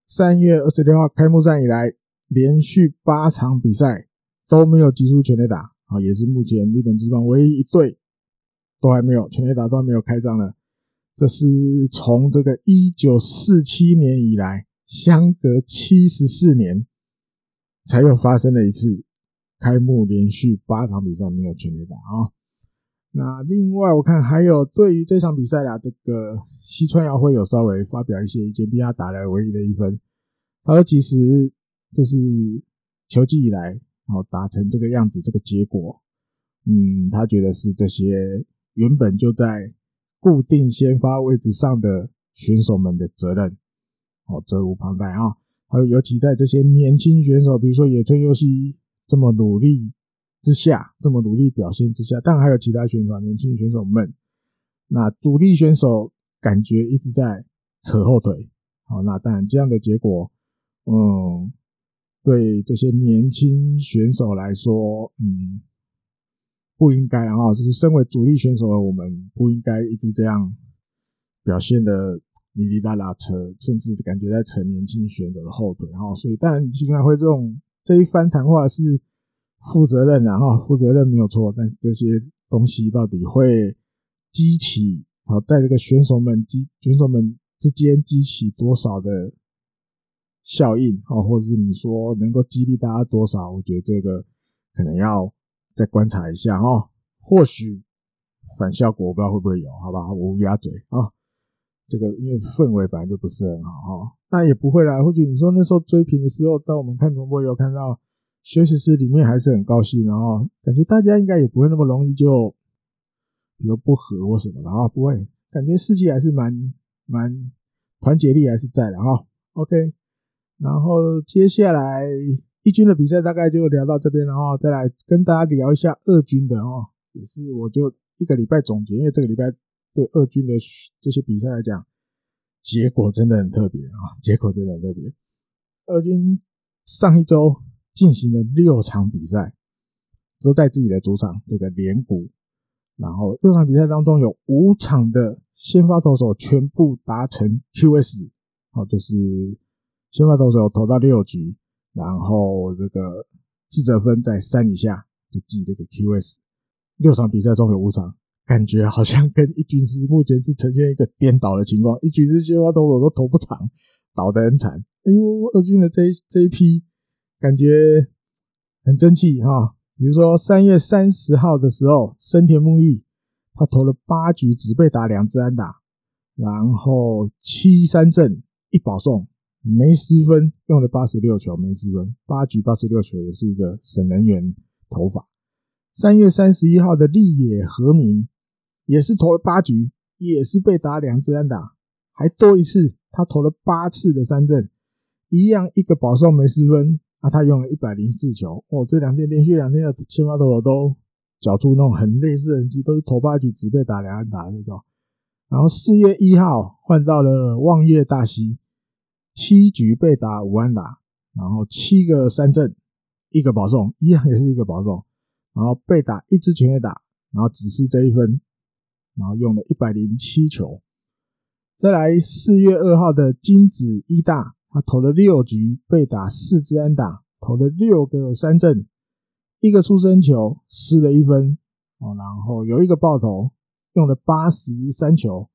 三月二十六号开幕战以来，连续八场比赛都没有击出全垒打。啊，也是目前日本职棒唯一一队都还没有全垒打都还没有开张的，这是从这个一九四七年以来，相隔七十四年才有发生的一次开幕连续八场比赛没有全垒打啊。那另外我看还有对于这场比赛啊，这个西川遥辉有稍微发表一些意见，比他打了唯一的一分。他说其实就是球季以来。好打成这个样子，这个结果，嗯，他觉得是这些原本就在固定先发位置上的选手们的责任，哦，责无旁贷啊。还有，尤其在这些年轻选手，比如说野村佑希这么努力之下，这么努力表现之下，当然还有其他选手，年轻选手们，那主力选手感觉一直在扯后腿，好，那当然这样的结果，嗯。对这些年轻选手来说，嗯，不应该，然后就是身为主力选手的我们，不应该一直这样表现的哩哩啦啦扯，甚至感觉在扯年轻选手的后腿，哈。所以，当然，西川会这种这一番谈话是负责任的，哈，负责任没有错。但是这些东西到底会激起，好，在这个选手们激选手们之间激起多少的？效应啊，或者是你说能够激励大家多少？我觉得这个可能要再观察一下哈。或许反效果我不知道会不会有，好吧？我乌鸦嘴啊。这个因为氛围本来就不是很好哈，那也不会啦。或许你说那时候追平的时候，当我们看重播有看到休息室里面还是很高兴，然后感觉大家应该也不会那么容易就比如不和或什么的啊，不会，感觉士气还是蛮蛮团结力还是在的哈。OK。然后接下来一军的比赛大概就聊到这边，然后再来跟大家聊一下二军的哦，也是我就一个礼拜总结，因为这个礼拜对二军的这些比赛来讲，结果真的很特别啊，结果真的很特别。二军上一周进行了六场比赛，都在自己的主场这个连谷。然后六场比赛当中有五场的先发投手全部达成 QS，哦，就是先发投手投到六局，然后这个自责分在三以下就记这个 QS。六场比赛中有五场，感觉好像跟一军师目前是呈现一个颠倒的情况，一军师先发投手都投不长，倒得很惨。哎呦，二军的这一这一批感觉很争气哈。比如说三月三十号的时候，森田牧一他投了八局，只被打两支安打，然后七三振一保送，没失分，用了八十六球没失分，八局八十六球也是一个省能源投法。三月三十一号的立野和明也是投了八局，也是被打两支安打，还多一次，他投了八次的三振，一样一个保送没失分。啊，他用了一百零四球哦，这两天连续两天的先发投手都缴出那种很类似的成绩，都是投八局只被打两安打的那种。然后四月一号换到了望月大希，七局被打五安打，然后七个三振，一个保送，一样也是一个保送，然后被打一支全垒打，然后只是这一分，然后用了一百零七球。再来四月二号的金子一大。他投了六局，被打四支安打，投了六个三振，一个出生球，失了一分哦，然后有一个爆头，用了八十三球。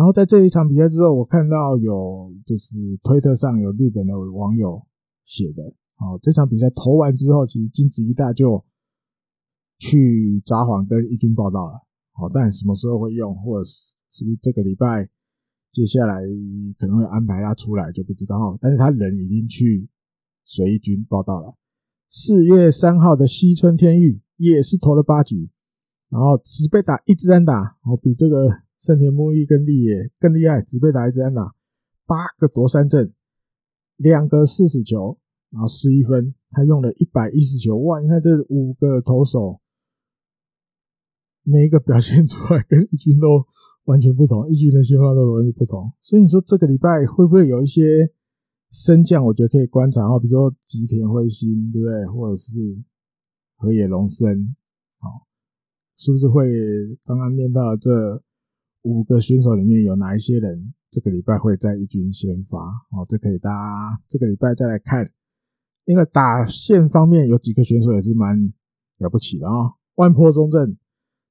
然后在这一场比赛之后，我看到有就是推特上有日本的网友写的哦，这场比赛投完之后，其实金子一大就去札幌跟一军报道了哦，但什么时候会用，或者是是不是这个礼拜？接下来可能会安排他出来就不知道，但是他人已经去随军报道了。四月三号的西村天域也是投了八局，然后只被打一支安打，哦，比这个森田木一跟立野更厉害，只被打一支安打，八个夺三振，两个四死球，然后十一分，他用了一百一十球，哇！你看这五个投手，每一个表现出来跟一军都。完全不同，一军的先发都完全不同，所以你说这个礼拜会不会有一些升降？我觉得可以观察，比如说吉田辉星，对不对？或者是河野龙生，好，是不是会刚刚念到这五个选手里面有哪一些人这个礼拜会在一军先发？哦，这可以大家这个礼拜再来看。因为打线方面有几个选手也是蛮了不起的啊、哦，万波中正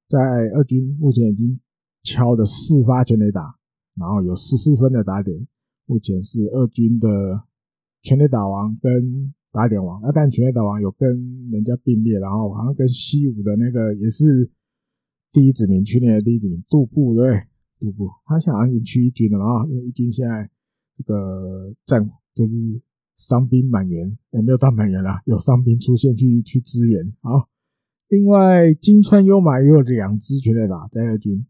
在二军目前已经。敲的四发全垒打，然后有十四分的打点，目前是二军的全垒打王跟打点王。那但全垒打王有跟人家并列，然后好像跟西武的那个也是第一指名，去年的第一指名杜布，对？杜布，他现在好像已经去一军了啊，因为一军现在这个战就是伤兵满员，也没有到满员了，有伤兵出现去去支援。好，另外金川优马也有两支全垒打在二军。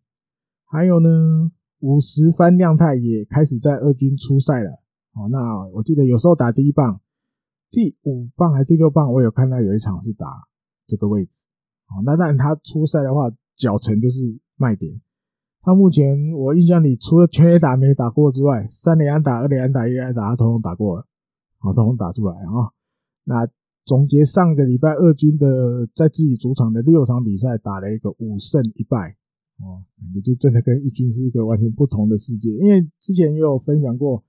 还有呢，五十番亮太也开始在二军出赛了。哦，那我记得有时候打第一棒、第五棒还是第六棒，我有看到有一场是打这个位置。哦，那但他出赛的话，脚程就是卖点。他目前我印象里，除了全垒打没打过之外，三垒安打、二垒安打、一垒安打，他统统打过了，好，统统打出来啊。那总结上个礼拜二军的在自己主场的六场比赛，打了一个五胜一败。哦，感觉就真的跟一军是一个完全不同的世界。因为之前也有分享过，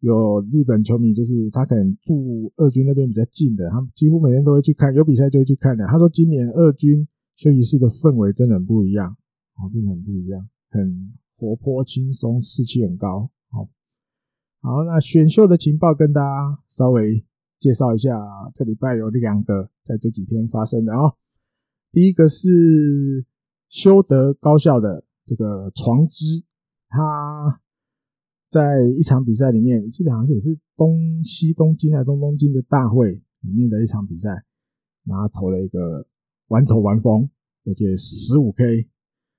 有日本球迷，就是他可能住二军那边比较近的，他们几乎每天都会去看，有比赛就会去看的。他说今年二军休息室的氛围真的很不一样，哦，真的很不一样，很活泼轻松，士气很高。好，好，那选秀的情报跟大家稍微介绍一下，这礼拜有两个在这几天发生的啊，第一个是。修德高校的这个床之，他在一场比赛里面，记得好像也是东西东京还是东东京的大会里面的一场比赛，然后投了一个完头完封，而且十五 K。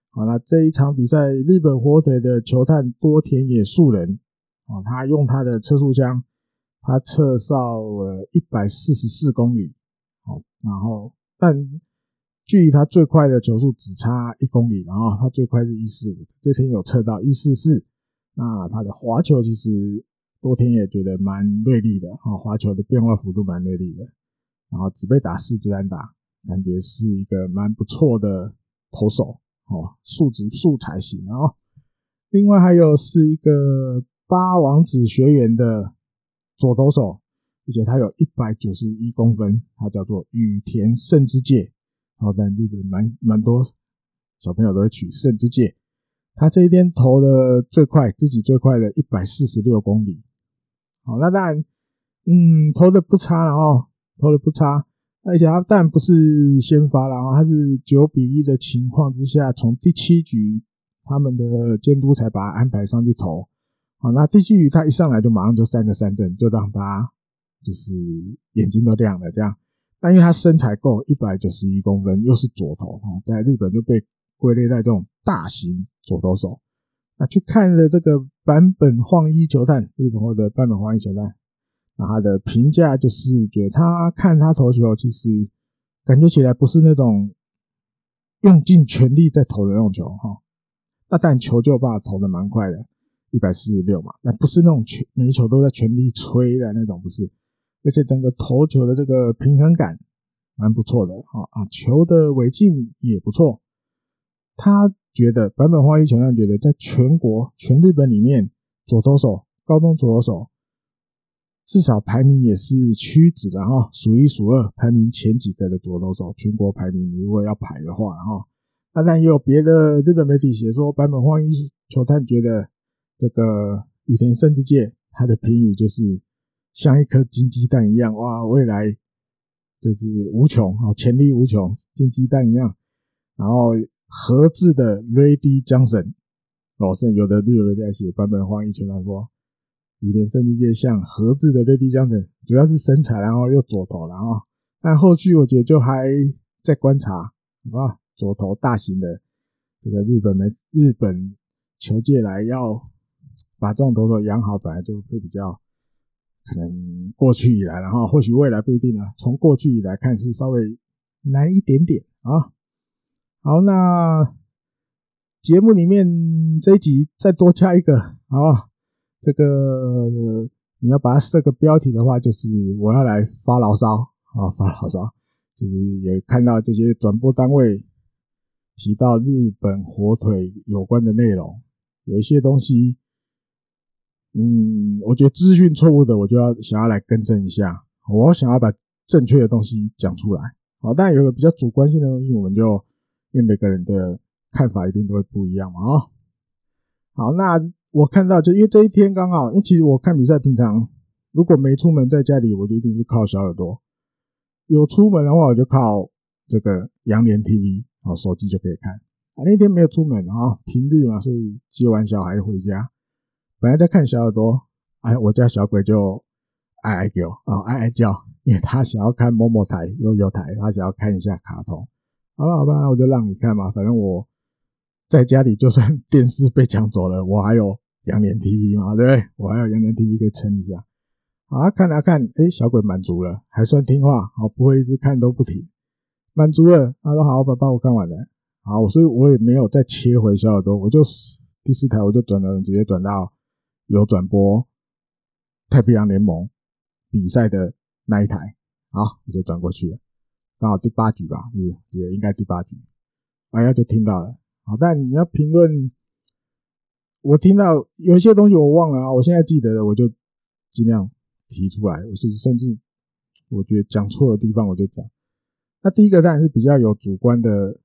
好，那这一场比赛，日本火腿的球探多田野树人，啊，他用他的测速枪，他测到了一百四十四公里，好，然后但。距离他最快的球速只差一公里，然后他最快是一四五，这天有测到一四四。那他的滑球其实多田也觉得蛮锐利的啊，滑球的变化幅度蛮锐利的，然后只被打四支安打，感觉是一个蛮不错的投手哦，素质素材型哦。另外还有是一个八王子学园的左投手，而且他有一百九十一公分，他叫做羽田胜之介。好，但日本蛮蛮多小朋友都会取胜之介。他这一天投了最快，自己最快的一百四十六公里。好，那当然，嗯，投的不差了哦，投的不差。而且他当然不是先发，然后他是九比一的情况之下，从第七局。他们的监督才把他安排上去投，好，那第七局他一上来就马上就三个三振，就让他就是眼睛都亮了这样。那因为他身材够，一百九十一公分，又是左投，在日本就被归类在这种大型左投手。那去看了这个坂本晃一球探，日本或者坂本晃一球探，那他的评价就是觉得他看他投球，其实感觉起来不是那种用尽全力在投的那种球哈。那但球就把投的蛮快的，一百四十六嘛，那不是那种全每一球都在全力吹的那种，不是，而且整个投球的这个平衡感蛮不错的啊啊，球的尾劲也不错。他觉得坂本花一球探觉得，在全国全日本里面，左投手高中左投手至少排名也是屈指的哈，数一数二，排名前几个的左投手，全国排名你如果要排的话哈。当然也有别的日本媒体写说，版本荒一球探觉得这个羽田胜之介他的评语就是像一颗金鸡蛋一样，哇，未来就是无穷啊，潜力无穷，金鸡蛋一样。然后和字的 Randy Johnson，哦，甚至有的日本媒体在写版本荒一球探说羽田胜之介像和制的 Randy Johnson，主要是身材，然后又左投，然后但后续我觉得就还在观察，好吧。左投大型的这个日本没日本球界来要把这种投手养好，本来就会比较可能过去以来，然后或许未来不一定啊。从过去以来看是稍微难一点点啊。好，那节目里面这一集再多加一个啊，这个你要把它设个标题的话，就是我要来发牢骚啊，发牢骚，就是也看到这些转播单位。提到日本火腿有关的内容，有一些东西，嗯，我觉得资讯错误的，我就要想要来更正一下。我想要把正确的东西讲出来。好，但有个比较主观性的东西，我们就因为每个人的看法一定都会不一样嘛。啊，好，那我看到就因为这一天刚好，因为其实我看比赛，平常如果没出门在家里，我就一定是靠小耳朵；有出门的话，我就靠这个洋联 TV。好，手机就可以看。啊，那天没有出门啊，平日嘛，所以接完小孩回家，本来在看小耳朵，哎，我家小鬼就哀哀叫啊，哀哀叫，因为他想要看某某台、悠悠台，他想要看一下卡通。好了，好吧，我就让你看嘛，反正我在家里，就算电视被抢走了，我还有洋联 TV 嘛，对不对？我还有洋联 TV 可以撑一下。好，看啊看，哎，小鬼满足了，还算听话，好，不会一直看都不停。满足了，他说好，爸爸，我看完了。好，所以我也没有再切回小耳朵，我就第四台我就转了，直接转到有转播太平洋联盟比赛的那一台。好，我就转过去了，刚好第八局吧，是也应该第八局，哎呀就听到了。好，但你要评论，我听到有一些东西我忘了啊，我现在记得了，我就尽量提出来。我是甚至我觉得讲错的地方我就讲。那第一个当然是比较有主观的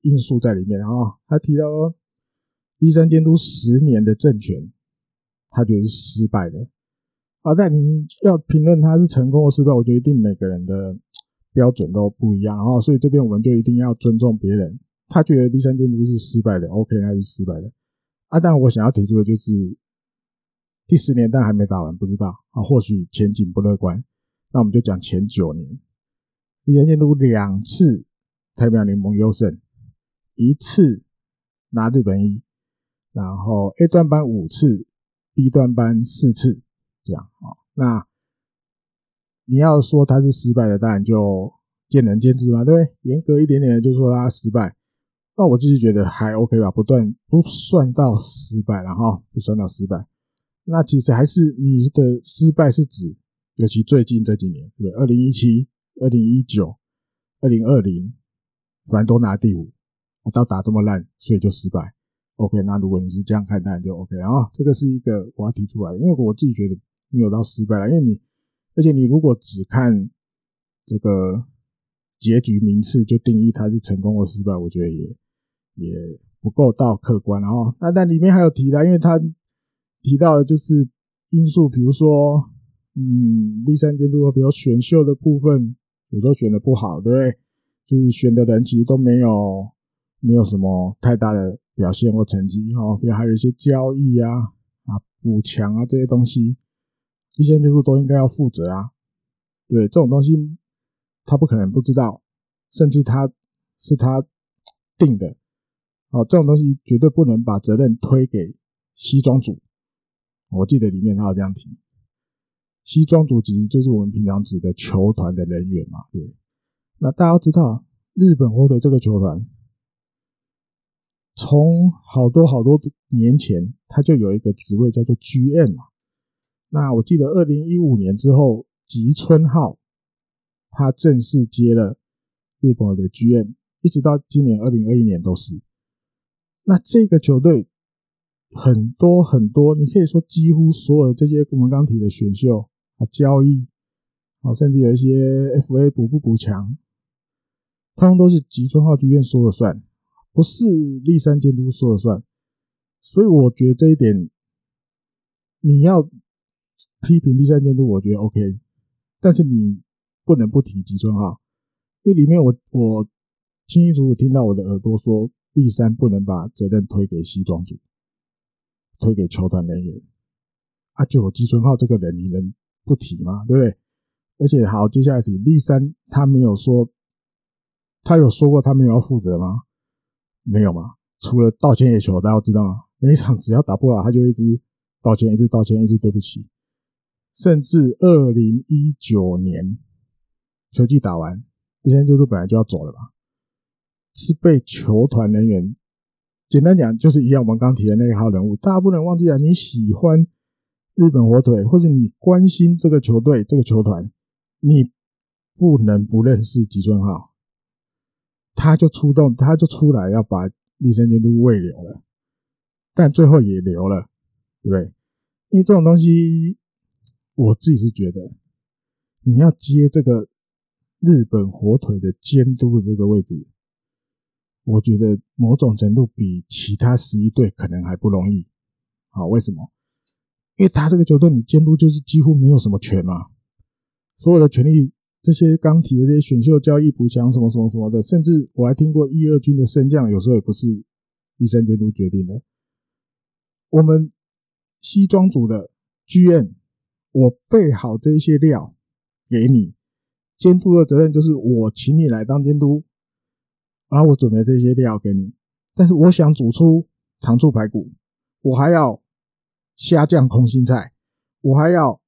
因素在里面，啊他提到医生监督十年的政权，他觉得是失败的。啊，但你要评论他是成功或失败，我觉得一定每个人的标准都不一样，啊，所以这边我们就一定要尊重别人。他觉得第三监督是失败的，OK，那是失败的。啊，但我想要提出的就是第十年但还没打完，不知道啊，或许前景不乐观。那我们就讲前九年。第三监督两次太平洋联盟优胜，一次拿日本一，然后 A 段班五次，B 段班四次，这样啊。那你要说他是失败的，当然就见仁见智嘛，对不对？严格一点点的就说他失败，那我自己觉得还 OK 吧，不断不算到失败，了哈不算到失败。那其实还是你的失败是指，尤其最近这几年，对，二零一七、二零一九、二零二零，反正都拿第五，到打这么烂，所以就失败。OK，那如果你是这样看待，就 OK。然后这个是一个我要提出来，因为我自己觉得没有到失败了，因为你，而且你如果只看这个结局名次就定义它是成功或失败，我觉得也也不够到客观。然后，那但里面还有提到，因为他提到的就是因素，比如说，嗯，第三监督，比如选秀的部分，有时候选的不好，对不对？就是选的人其实都没有没有什么太大的。表现或成绩哈，比如还有一些交易啊、啊补强啊这些东西，一些就是都应该要负责啊。对，这种东西他不可能不知道，甚至他是他定的。哦，这种东西绝对不能把责任推给西装组。我记得里面他有这样提，西装组其实就是我们平常指的球团的人员嘛。对，那大家都知道日本火腿这个球团。从好多好多年前，他就有一个职位叫做 GM 嘛。那我记得二零一五年之后，吉村浩他正式接了日本的 GM，一直到今年二零二一年都是。那这个球队很多很多，你可以说几乎所有这些我们刚提的选秀啊、交易啊，甚至有一些 FA 补不补强，通通都是吉村浩 GM 说了算。不是栗山监督说了算，所以我觉得这一点你要批评栗山监督，我觉得 OK，但是你不能不提吉村浩，因为里面我我清清楚楚听到我的耳朵说，第三不能把责任推给西装组，推给球团人员，啊，就有吉村浩这个人，你能不提吗？对不对？而且好，接下来提栗山，他没有说，他有说过他没有要负责吗？没有吗？除了道歉也球，大家知道吗？每一场只要打不好，他就一直道歉，一直道歉，一直对不起。甚至二零一九年球季打完，栗山监督本来就要走了嘛，是被球团人员，简单讲就是一样，我们刚提的那一号人物，大家不能忘记啊！你喜欢日本火腿，或者你关心这个球队、这个球团，你不能不认识吉村浩。他就出动，他就出来要把栗山监督喂留了，但最后也留了，对不对？因为这种东西，我自己是觉得，你要接这个日本火腿的监督的这个位置，我觉得某种程度比其他十一队可能还不容易。好，为什么？因为他这个球队，你监督就是几乎没有什么权嘛，所有的权利。这些刚提的这些选秀交易补强什么什么什么的，甚至我还听过一二军的升降，有时候也不是医生监督决定的。我们西装组的 GM，我备好这些料给你，监督的责任就是我请你来当监督，然后我准备这些料给你。但是我想煮出糖醋排骨，我还要虾酱空心菜，我还要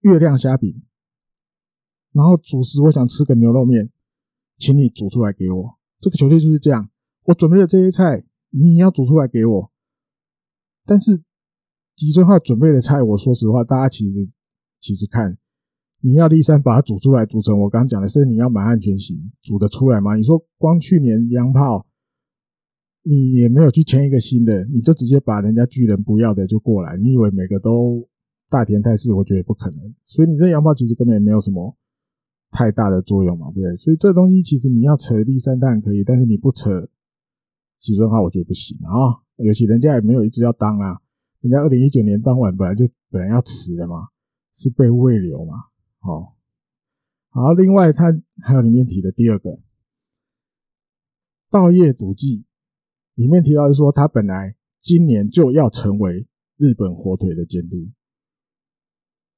月亮虾饼。然后主食，我想吃个牛肉面，请你煮出来给我。这个球队就是这样，我准备了这些菜，你要煮出来给我。但是吉村浩准备的菜，我说实话，大家其实其实看，你要立山把它煮出来，煮成我刚刚讲的，是你要满汉全席煮得出来吗？你说光去年洋炮，你也没有去签一个新的，你就直接把人家巨人不要的就过来，你以为每个都大田泰示？我觉得不可能。所以你这洋炮其实根本也没有什么。太大的作用嘛，对不对？所以这东西其实你要扯立山当然可以，但是你不扯吉村浩，我觉得不行啊。尤其人家也没有一直要当啊，人家二零一九年当晚本来就本来要辞的嘛，是被慰留嘛。好，好，另外他还有里面提的第二个稻叶笃纪，里面提到是说他本来今年就要成为日本火腿的监督，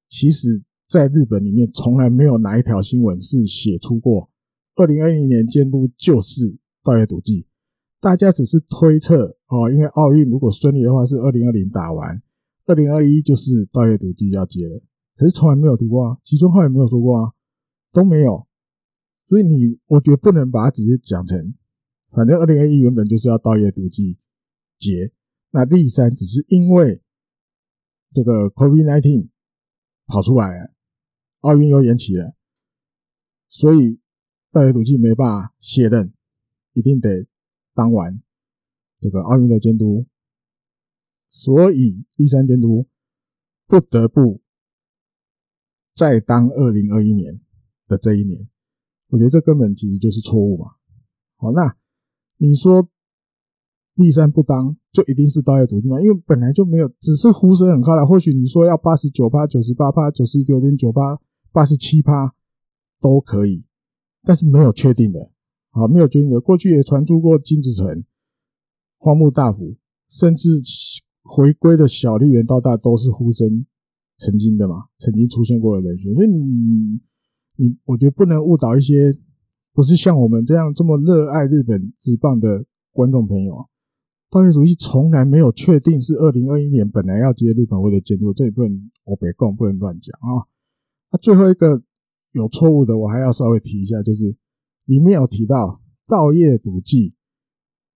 其实。在日本里面，从来没有哪一条新闻是写出过二零二零年监督就是稻叶笃纪，大家只是推测哦，因为奥运如果顺利的话是二零二零打完，二零二一就是稻叶笃纪要接了，可是从来没有提过啊，吉村浩也没有说过啊，都没有，所以你我觉得不能把它直接讲成，反正二零二一原本就是要稻叶笃纪接，那栗山只是因为这个 COVID-19 跑出来了，奥运又延期了，所以道野笃纪没办法卸任，一定得当完这个奥运的监督，所以第三监督不得不再当二零二一年的这一年，我觉得这根本其实就是错误嘛。好，那你说第三不当？就一定是道野笃纪吗？因为本来就没有，只是呼声很高了。或许你说要八十九趴、九十八趴、九十九点九趴、八十七趴都可以，但是没有确定的啊，没有确定的。过去也传出过金子诚、荒木大辅，甚至回归的小笠原道大都是呼声曾经的嘛，曾经出现过的人选。所以你你，我觉得不能误导一些不是像我们这样这么热爱日本职棒的观众朋友啊。道业主席从来没有确定是二零二一年本来要接日本会的监督，这一部分我别讲，不能乱讲啊。那最后一个有错误的，我还要稍微提一下，就是里面有提到道野笃纪，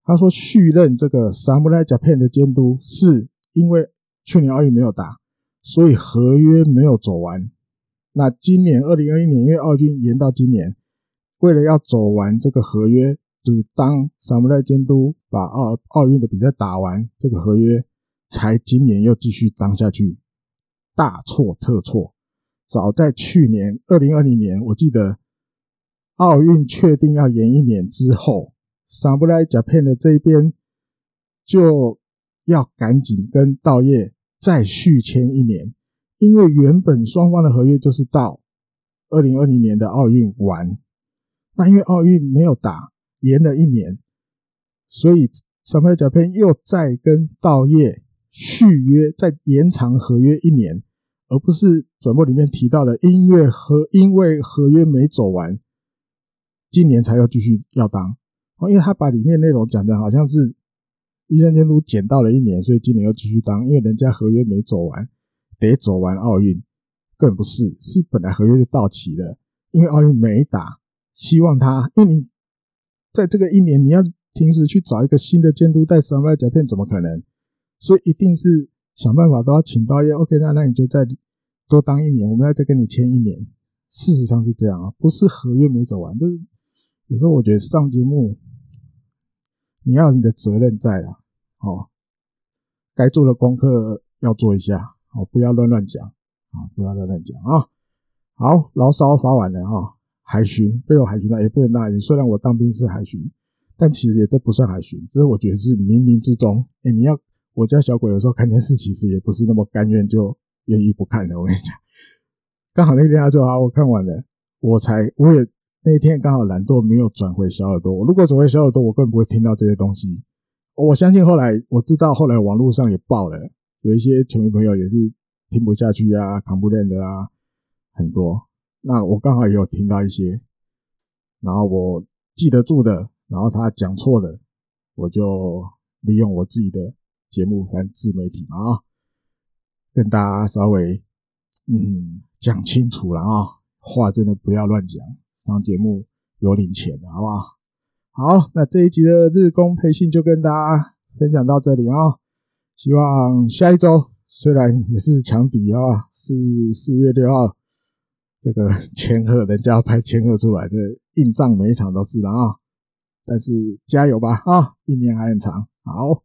他说续任这个 Samurai Japan 的监督，是因为去年奥运没有打，所以合约没有走完。那今年二零二一年因为奥运延到今年，为了要走完这个合约。就是当萨姆赖监督把奥奥运的比赛打完，这个合约才今年又继续当下去，大错特错。早在去年二零二零年，我记得奥运确定要延一年之后，萨姆莱甲片的这一边就要赶紧跟道野再续签一年，因为原本双方的合约就是到二零二零年的奥运完，那因为奥运没有打。延了一年，所以萨姆莱 Japan 又再跟道野续约，再延长合约一年，而不是转播里面提到的，音乐合因为合约没走完，今年才要继续要当。因为他把里面内容讲的好像是医生监督捡到了一年，所以今年要继续当，因为人家合约没走完，得走完奥运，更不是，是本来合约就到期了，因为奥运没打，希望他，因为你。在这个一年，你要停止去找一个新的监督带萨姆莱 Japan，怎么可能？所以一定是想办法都要请道野。OK，那那你就再多当一年，我们要再跟你签一年。事实上是这样啊，不是合约没走完，就是有时候我觉得上节目你要有你的责任在啦，哦，该做的功课要做一下，哦，不要乱乱讲啊，不要乱乱讲啊。好，牢骚发完了哈。海巡被我海巡到也不能那。虽然我当兵是海巡，但其实也这不算海巡，只是我觉得是冥冥之中。哎、你要我家小鬼有时候看电视，其实也不是那么甘愿就愿意不看的。我跟你讲，刚好那天他就好，我看完了，我才我也那天刚好懒惰没有转回小耳朵。我如果转回小耳朵，我更不会听到这些东西。我相信后来我知道，后来网络上也爆了，有一些球迷朋友也是听不下去啊，扛不练的啊，很多。那我刚好也有听到一些，然后我记得住的，然后他讲错的，我就利用我自己的节目，反正自媒体嘛啊，跟大家稍微嗯讲清楚了啊，话真的不要乱讲，上节目有领钱的，好不好？好，那这一集的日工培训就跟大家分享到这里啊，希望下一周虽然也是强敌啊，是四月六号。这个千鹤，人家要派千鹤出来，这硬仗每一场都是的啊！但是加油吧啊，一年还很长。好，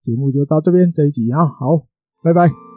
节目就到这边这一集啊，好，拜拜。